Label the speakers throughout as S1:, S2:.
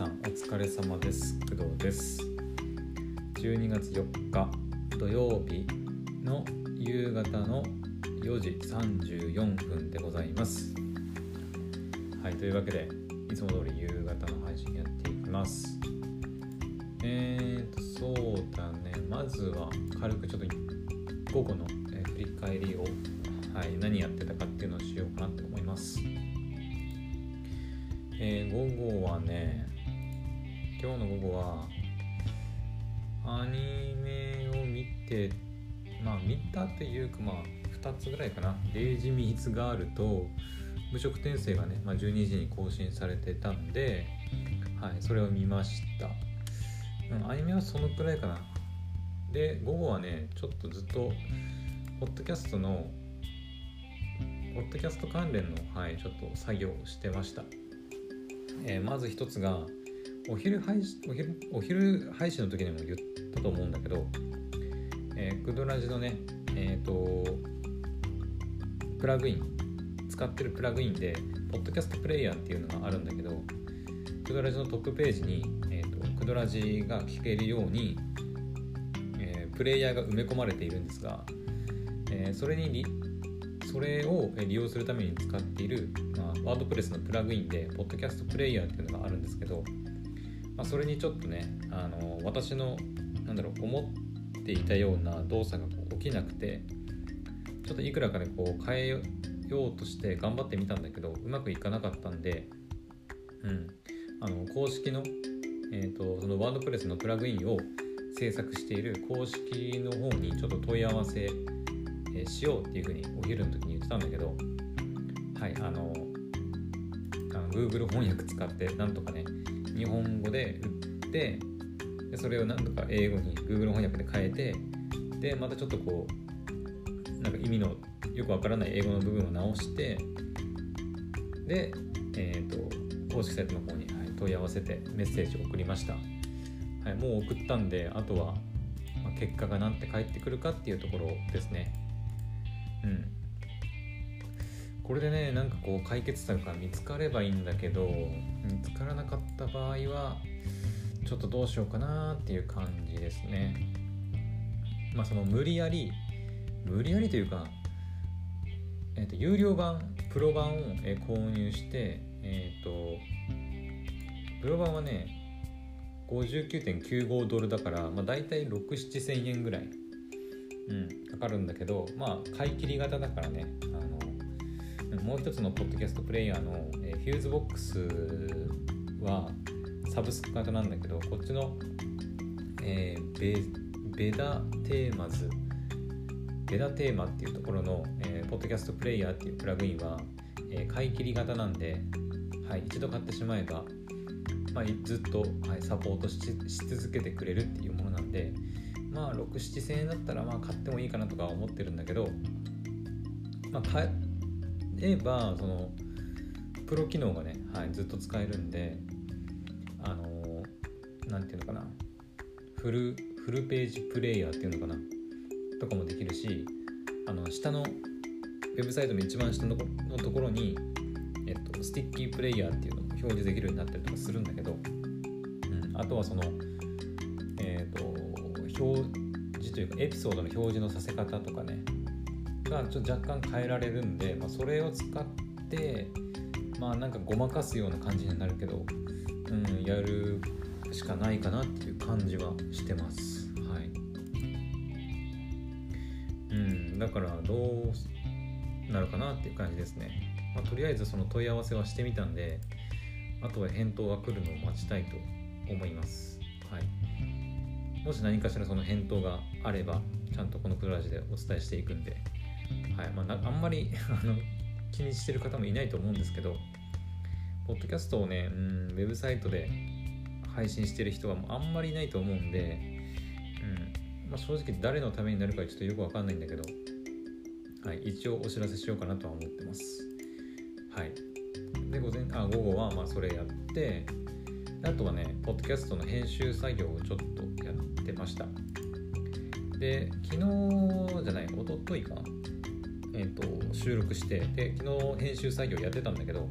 S1: さんお疲れ様です。工藤です。12月4日土曜日の夕方の4時34分でございます。はいというわけでいつも通り夕方の配信やっていきます。えーとそうだね。まずは軽くちょっと午後の、振り返りを、はい、何やってたかっていうのをしようかなと思います。えー、午後はね今日の午後はアニメを見てまあ見たというかまあ2つぐらいかな「デイジ・ミーツ・ガール」と「無職転生」がね、まあ、12時に更新されてたんで、はい、それを見ました、うん、アニメはそのくらいかな。で午後はねちょっとずっとポッドキャストのポッドキャスト関連の、はい、ちょっと作業をしてました。えー、まず一つがお昼配信お昼お昼配信の時にも言ったと思うんだけど、えー、クドラジのねえっ、ー、とプラグイン使ってるプラグインでポッドキャストプレイヤーっていうのがあるんだけどクドラジのトップページに、えーと、クドラジが聞けるように、えー、プレイヤーが埋め込まれているんですが、えー、それにそれを利用するために使っている、まあ、ワードプレスのプラグインで、ポッドキャストプレイヤーっていうのがあるんですけど、まあ、それにちょっとね、あの私の、なんだろう、思っていたような動作がこう起きなくて、ちょっといくらかでこう変えようとして頑張ってみたんだけど、うまくいかなかったんで、うん、あの公式の、えーと、そのワードプレスのプラグインを制作している公式の方にちょっと問い合わせしようっていうふうにお昼の時に言ってたんだけどはいあのあの Google 翻訳使ってなんとかね日本語で売ってでそれをなんとか英語に Google 翻訳で変えてでまたちょっとこうなんか意味のよくわからない英語の部分を直してで、えーと、公式サイトの方に、問い合わせてメッセージを送りました、はい、もう送ったんであとは、ま、結果が何て返ってくるかっていうところですね。うん。これでねなんかこう解決策が見つかればいいんだけど見つからなかった場合はちょっとどうしようかなっていう感じですね。まあその無理やり無理やりというか、えーと、有料版プロ版を、え購入してえっ、ー、とプロ版はね59.95ドルだから、まあ、大体6、7千円ぐらいうん、かかるんだけど、まあ、買い切り型だからね、あのもう一つのポッドキャストプレイヤーの、えー、フューズボックスはサブスク型なんだけど、こっちの、えー、ベ VedaThemes、VedaTheme っていうところの、えー、ポッドキャストプレイヤーっていうプラグインは、えー、買い切り型なんで、はい、一度買ってしまえば、まあ、ずっと、はい、サポートし続けてくれるっていうものなんで、まあ67000円だったらまあ買ってもいいかなとか思ってるんだけどまあえばそのプロ機能がね、はい、ずっと使えるんであの何ていうのかな。フルフルページプレイヤーっていうのかな。とかもできるしあの下のウェブサイトの一番下ののところに、えっと、 sticky player っていうのも表示できるようになったりとかするんだけど、うん、あとはそのえっ、と表示というかエピソードの表示のさせ方とかね。がちょっと若干変えられるんで、まあ、それを使ってまあなんかごまかすような感じになるけど、うん、やるしかないかなっていう感じはしてます。はい。うんだからどうなるかなっていう感じですね、まあ、とりあえずその問い合わせはしてみたんであとは返答が来るのを待ちたいと思います。はい。もし何かしらその返答があればちゃんとこのクラジでお伝えしていくんで、はいまあ、あんまり あの気にしてる方もいないと思うんですけどポッドキャストをねうんウェブサイトで配信してる人はあんまりいないと思うんで、うんまあ、正直誰のためになるかちょっとよくわかんないんだけど、はい、一応お知らせしようかなとは思ってます。はい。で、午前あ午後はまあそれやって、あとはね、ポッドキャストの編集作業をちょっとやってました。で、昨日じゃない、おとといかな、え、ー、と、収録して、で、昨日編集作業やってたんだけど、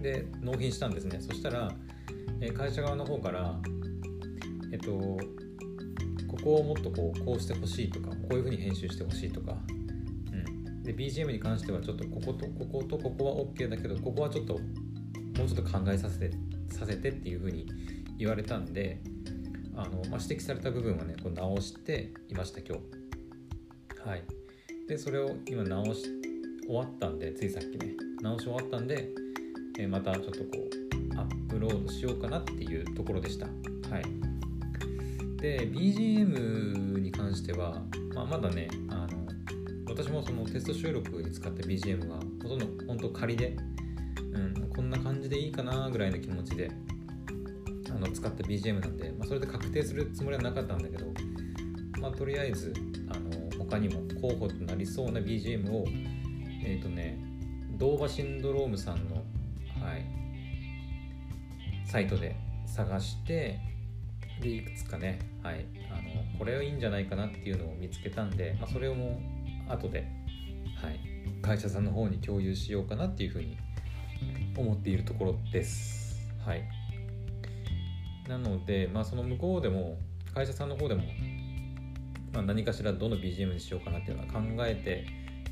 S1: で、納品したんですね。そしたら、えー会社側の方からえっとここをもっとこうこうしてほしいとかこういうふうに編集してほしいとか、うん、で BGM に関してはちょっとこことこことここは OK だけどここはちょっともうちょっと考えさせてさせてっていうふうに言われたんであの、まあ、指摘された部分はねこう直していました今日。はい。でそれを今直し終わったんでついさっきね。直し終わったんで、えーまたちょっとこうアップロードしようかなっていうところでした。はい。で BGM に関しては、まあ、まだねあの私もそのテスト収録に使った BGM はほとんど本当仮で、うん、こんな感じでいいかなぐらいの気持ちであの使った BGM なんで、まあ、それで確定するつもりはなかったんだけど、まあ、とりあえずあの他にも候補となりそうな BGM をえっ、とねドーバシンドロームさんの、はい、サイトで探してでいくつかね、はい、あのこれはいいんじゃないかなっていうのを見つけたんで、まあ、それをもう後で、はい、会社さんの方に共有しようかなっていうふうに思っているところです。はい、なので、まあ、その向こうでも会社さんの方でも、まあ、何かしらどの BGM にしようかなっていうのは考えて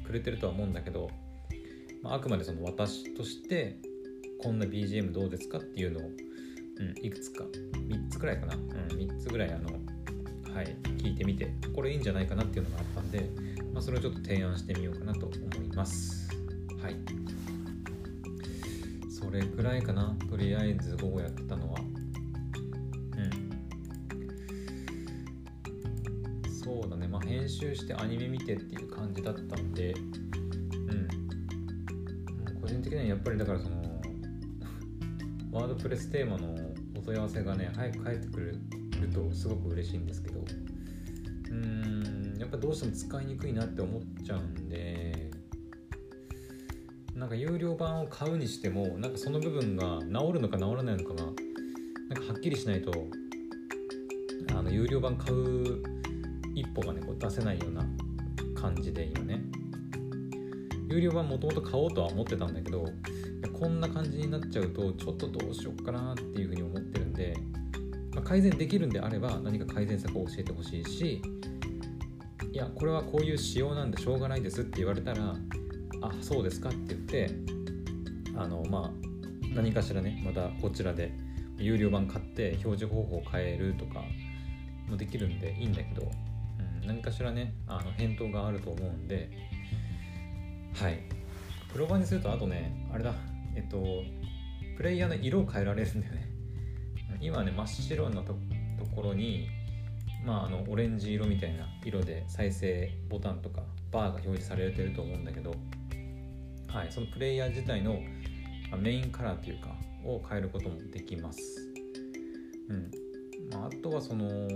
S1: くれてるとは思うんだけど、まあ、あくまでその私としてこんな BGM どうですかっていうのを、うん、いくつか3つくらいかな、うん、3つぐらいあの、はい、聞いてみてこれいいんじゃないかなっていうのがあったんで、まあ、それをちょっと提案してみようかなと思います。はい。それくらいかな。とりあえず午後やってたのはねまあ編集してアニメ見てっていう感じだったんでうん。個人的にはやっぱりだからその ワードプレステーマのお問い合わせがね早く返ってくるとすごく嬉しいんですけどうーんやっぱどうしても使いにくいなって思っちゃうんでなんか有料版を買うにしてもなんかその部分が治るのか治らないのかがなんかはっきりしないとあの有料版買う一歩がねこう出せないような感じで今ね。有料版もともと買おうとは思ってたんだけどこんな感じになっちゃうとちょっとどうしようかなっていうふうに思ってるんで、まあ、改善できるんであれば何か改善策を教えてほしいしいやこれはこういう仕様なんでしょうがないですって言われたらあそうですかって言ってあのまあ何かしらねまたこちらで有料版買って表示方法を変えるとかもできるんでいいんだけど、何かしらねあの返答があると思うんではい。プロ版にするとあとねあれだ。えっとプレイヤーの色を変えられるんだよね。今ね真っ白なところにまああのオレンジ色みたいな色で再生ボタンとかバーが表示されてると思うんだけどはいそのプレイヤー自体のメインカラーというかを変えることもできます。うん。まあ、あとはその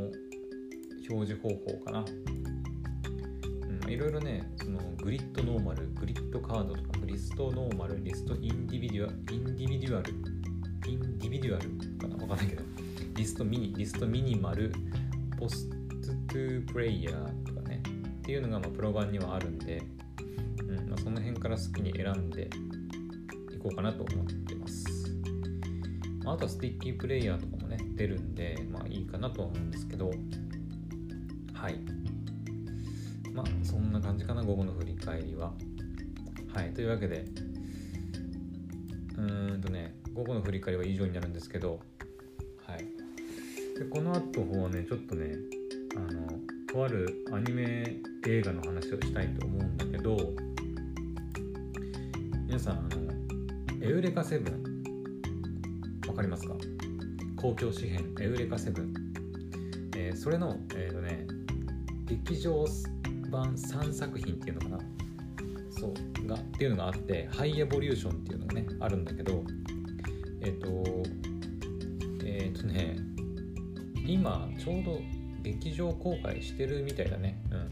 S1: 表示方法かな。うんいろいろねそのグリッドノーマルグリッドカードとかリストノーマルリストインディビデュアインディビデュアルindividual かな？わかんないけど。 list mini list minimal post to player とかね。っていうのがまあプロ版にはあるんで、うんまあ、その辺から好きに選んでいこうかなと思ってます。まああとは sticky player とかもね出るんでまあいいかなとは思うんですけど。はい。まあそんな感じかな午後の振り返りは。はいというわけでうーんとね午後の振り返りは以上になるんですけどはい。でこの後はねちょっとねあのとあるアニメ映画の話をしたいと思うんだけど皆さんあのエウレカセブンわかりますか？公共紙幣エウレカセブン、えーそれの、えーとね、劇場版3作品っていうのかな？そうがっていうのがあってハイエボリューションっていうのがねあるんだけどえっ、とえっ、とね今ちょうど劇場公開してるみたいだね。うん。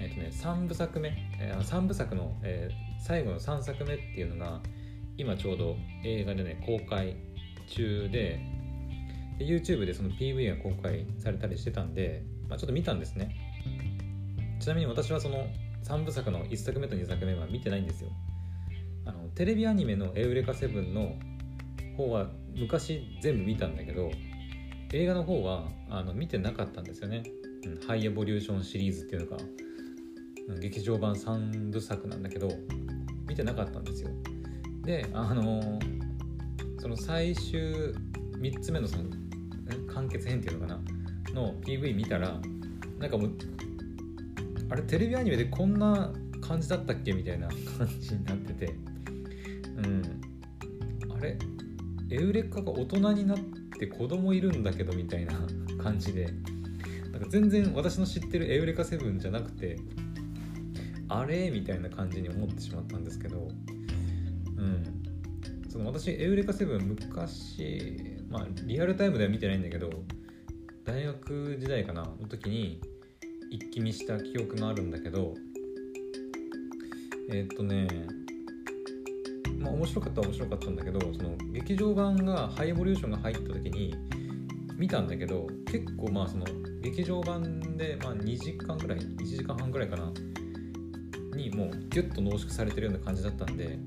S1: えっ、とね3部作目、えー、3部作の、え最後の3作目っていうのが今ちょうど映画でね公開中でで YouTube でその PV が公開されたりしてたんで、ま、ちょっと見たんですね。ちなみに私はその3部作の1作目と2作目は見てないんですよ。あのテレビアニメの「エウレカセブン」の方は昔全部見たんだけど映画の方はあの見てなかったんですよね、うん、ハイエボリューションシリーズっていうのが劇場版3部作なんだけど見てなかったんですよ。であのその最終3つ目のその完結編っていうのかな。の PV 見たらなんかもうあれテレビアニメでこんな感じだったっけみたいな感じになってて。うん。あれ？エウレカが大人になって子供いるんだけどみたいな感じで。なんか全然私の知ってるエウレカセブンじゃなくてあれ？みたいな感じに思ってしまったんですけど。うん。その私エウレカセブン昔まあリアルタイムでは見てないんだけど大学時代かなの時に一気見した記憶があるんだけどえー、っとねまあ面白かったは面白かったんだけどその劇場版がハイボリューションが入った時に見たんだけど結構まあその劇場版でまあ2時間ぐらい1時間半ぐらいかなにもうギュッと濃縮されてるような感じだったんで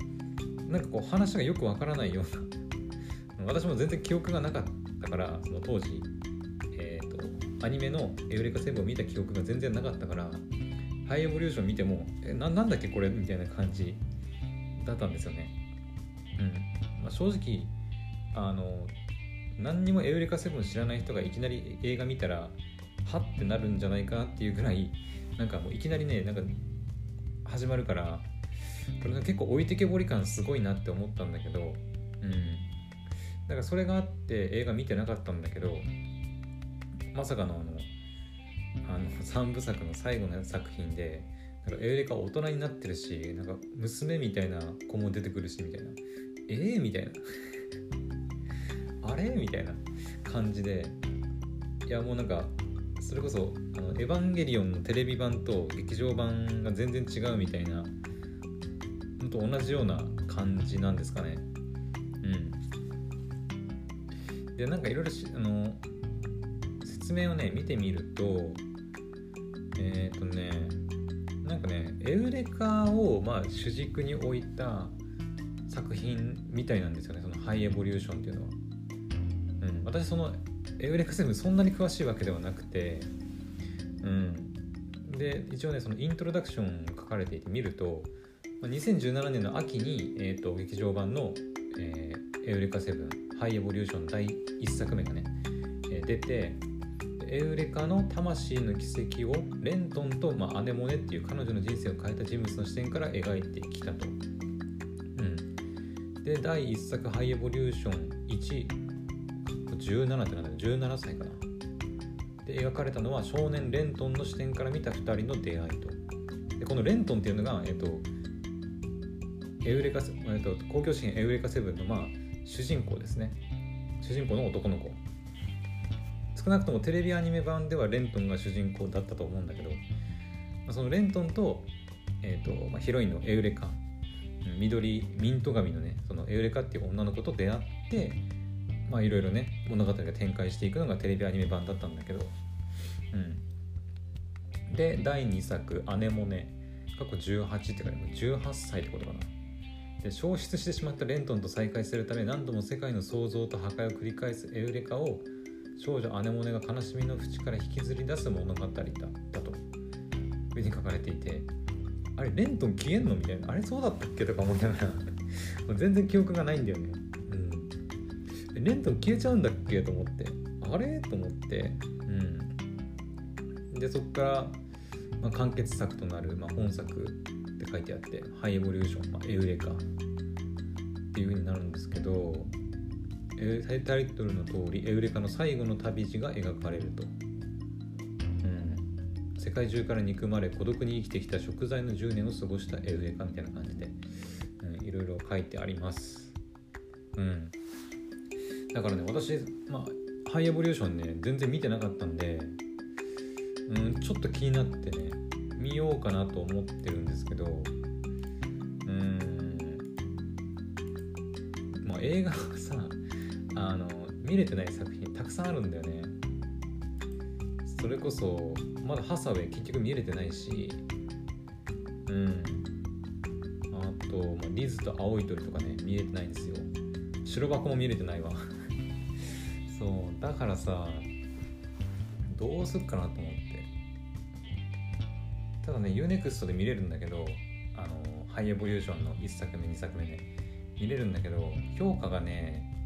S1: なんかこう話がよくわからないような私も全然記憶がなかったからその当時、アニメの「エウレカセブン」を見た記憶が全然なかったからハイエボリューション見てもえななんだっけこれみたいな感じだったんですよね。うん。まあ、正直あの何にもエウレカセブン知らない人がいきなり映画見たらはってなるんじゃないかっていうぐらいなんかもういきなりねなんか始まるからこれが結構置いてけぼり感すごいなって思ったんだけどうん。だからそれがあって映画見てなかったんだけどまさかのあのあの3部作の最後の作品でなんかエウレカ大人になってるしなんか娘みたいな子も出てくるしみたいな。ええー、みたいな。あれ？みたいな感じで。いやもうなんかそれこそ「あのエヴァンゲリオン」のテレビ版と劇場版が全然違うみたいなのと同じような感じなんですかね。うん。でなんかいろいろあの説明をね見てみるとえっ、ー、とねなんかねエウレカをまあ主軸に置いた作品みたいなんですよねそのハイエボリューションっていうのは、うん、私そのエウレカセブンそんなに詳しいわけではなくてうん。で一応ねそのイントロダクション書かれていて見ると2017年の秋に、えーと、劇場版の、えー、エウレカセブンハイエボリューション第1作目がね、出てエウレカの魂の奇跡をレントンと、まあ、アネモネっていう彼女の人生を変えた人物の視点から描いてきたと。うん、で第1作ハイエボリューション1 17ってなんだ17歳かな。で描かれたのは少年レントンの視点から見た2人の出会いと。でこのレントンっていうのが、えっと、エウレカ、えっと、公共資源エウレカセブンの、まあ、主人公ですね。主人公の男の子。少なくともテレビアニメ版ではレントンが主人公だったと思うんだけど、まあ、そのレントンと,、えーとまあ、ヒロインのエウレカ。緑ミント髪のねそのエウレカっていう女の子と出会ってまあいろいろね物語が展開していくのがテレビアニメ版だったんだけど。うん。で第2作「姉もね過去18っていうか18歳ってことかな。で消失してしまったレントンと再会するため何度も世界の創造と破壊を繰り返すエウレカを少女アネモネが悲しみの淵から引きずり出す物語だだと。上に書かれていてあれレントン消えんのみたいな。あれそうだったっけとか思いながら。全然記憶がないんだよね。うん。レントン消えちゃうんだっけと思って。あれ？と思って。うん。でそっから、まあ、完結作となる、まあ、本作って書いてあってハイエボリューション、まあ、エウレカ。っていう風になるんですけどタイトルの通りエウレカの最後の旅路が描かれると、うん、世界中から憎まれ孤独に生きてきた食材の10年を過ごしたエウレカみたいな感じで、うん、いろいろ書いてあります。うん。だからね私まあハイエボリューションね全然見てなかったんでうんちょっと気になってね見ようかなと思ってるんですけどうん。まあ映画はさあの見れてない作品たくさんあるんだよね。それこそまだハサウェイ結局見れてないし。うん。あと、まあ、リズと青い鳥とかね見れてないんですよ。白箱も見れてないわ。そう。だからさどうすっかなと思って。ただね UNEXT で見れるんだけどあのハイエボリューションの1作目2作目ね見れるんだけど評価がね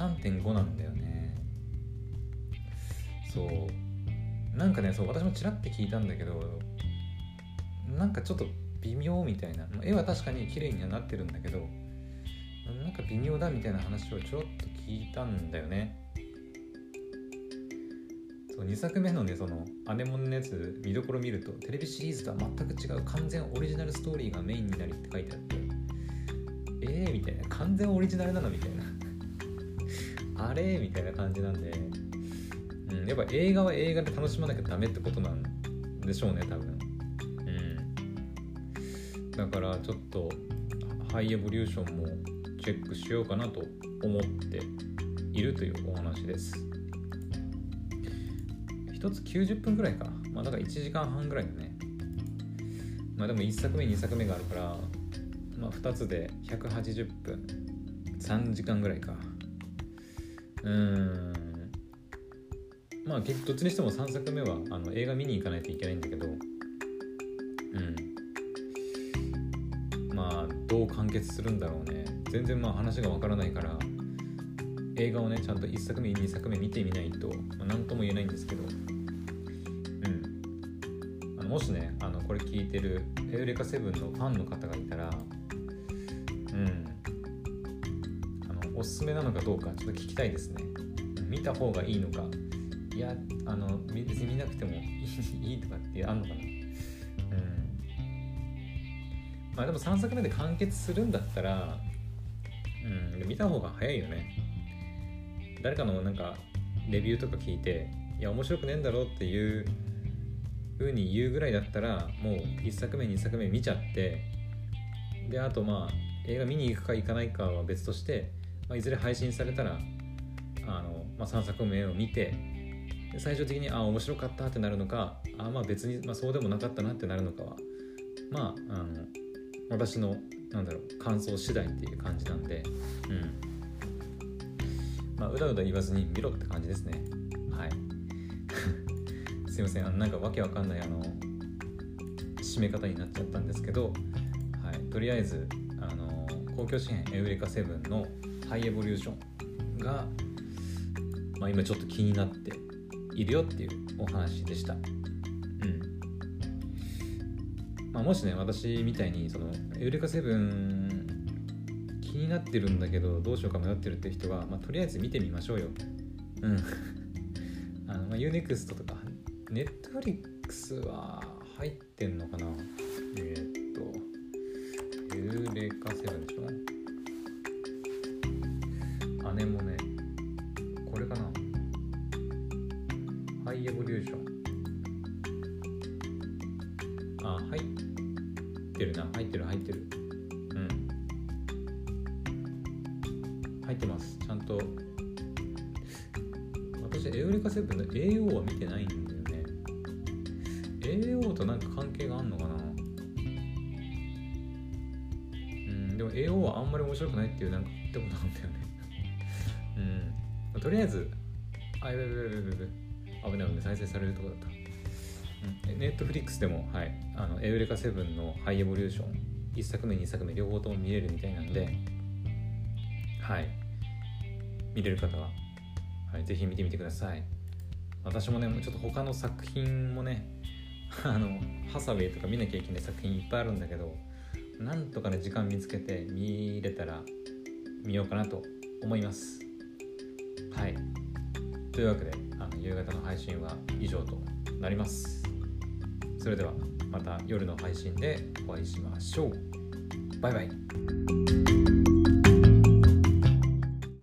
S1: 3.5なんだよね。そう。なんかねそう私もちらって聞いたんだけどなんかちょっと微妙みたいな。絵は確かに綺麗にはなってるんだけどなんか微妙だみたいな話をちょろっと聞いたんだよね。そう2作目のねそのアネモンのやつ見どころ見るとテレビシリーズとは全く違う完全オリジナルストーリーがメインになりって書いてあってえーみたいな。完全オリジナルなのみたいな。あれ？みたいな感じなんで、うん、やっぱ映画は映画で楽しまなきゃダメってことなんでしょうね多分。うん。だからちょっとハイエボリューションもチェックしようかなと思っているというお話です1つ90分ぐらいかまあだから1時間半ぐらいだね。まあでも1作目2作目があるからまあ2つで180分。3時間ぐらいか。うん。まあ結どっちにしても3作目はあの映画見に行かないといけないんだけど。うん。まあどう完結するんだろうね。全然まあ話がわからないから映画をねちゃんと1作目2作目見てみないと、まあ、何とも言えないんですけど。うん。あのもしねあのこれ聞いてるエウレカセブンのファンの方がいたらおすすめなのかどうかちょっと聞きたいですね。見た方がいいのか。いやあの別に見なくても いいとかってあんのかな。うん。まあでも3作目で完結するんだったらうん見た方が早いよね。誰かのなんかレビューとか聞いていや面白くねえんだろうっていう風に言うぐらいだったらもう1作目2作目見ちゃって。であとまあ映画見に行くか行かないかは別として、まあ、いずれ配信されたらあの、まあ、3作目を見て最終的にあ面白かったってなるのかあまあ別に、まあ、そうでもなかったなってなるのかはまああの私のなんだろう感想次第っていう感じなんでうん。まあうだうだ言わずに見ろって感じですね。はい。すいませんあのなんかわけわかんないあの締め方になっちゃったんですけど、はい、とりあえず公共紙幣エウレカセブンのハイエボリューションが、まあ、今ちょっと気になっているよっていうお話でした。うんまあ、もしね私みたいにそのエウレカセブン気になってるんだけどどうしようか迷ってるって人は、まあ、とりあえず見てみましょうよ。うん。あのまあ、UNEXT とか Netflix は入ってんのかな？えー、っとエウレカセブンでしょ姉もねこれかな。ハイエボリューション。あ入ってるな。入ってる入ってる。うん。入ってます。ちゃんと。私エウレカセブンの AO は見てないんだよね。AO となんか関係があんのかな。AO はあんまり面白くないっていうなんか言ったことあるんだよね。うん。とりあえずあやべやべやべやべ危ない危ない。再生されるとこだった。ネットフリックスでも、はい、あのエウレカセブンのハイエボリューション。1作目2作目両方とも見れるみたいなんで。はい。見れる方は、はい、ぜひ見てみてください。私もねちょっと他の作品もねあのハサウェイとか見なきゃいけない作品いっぱいあるんだけど。なんとかね時間見つけて見れたら見ようかなと思います。はい。というわけであの夕方の配信は以上となります。それではまた夜の配信でお会いしましょう。バイバイ。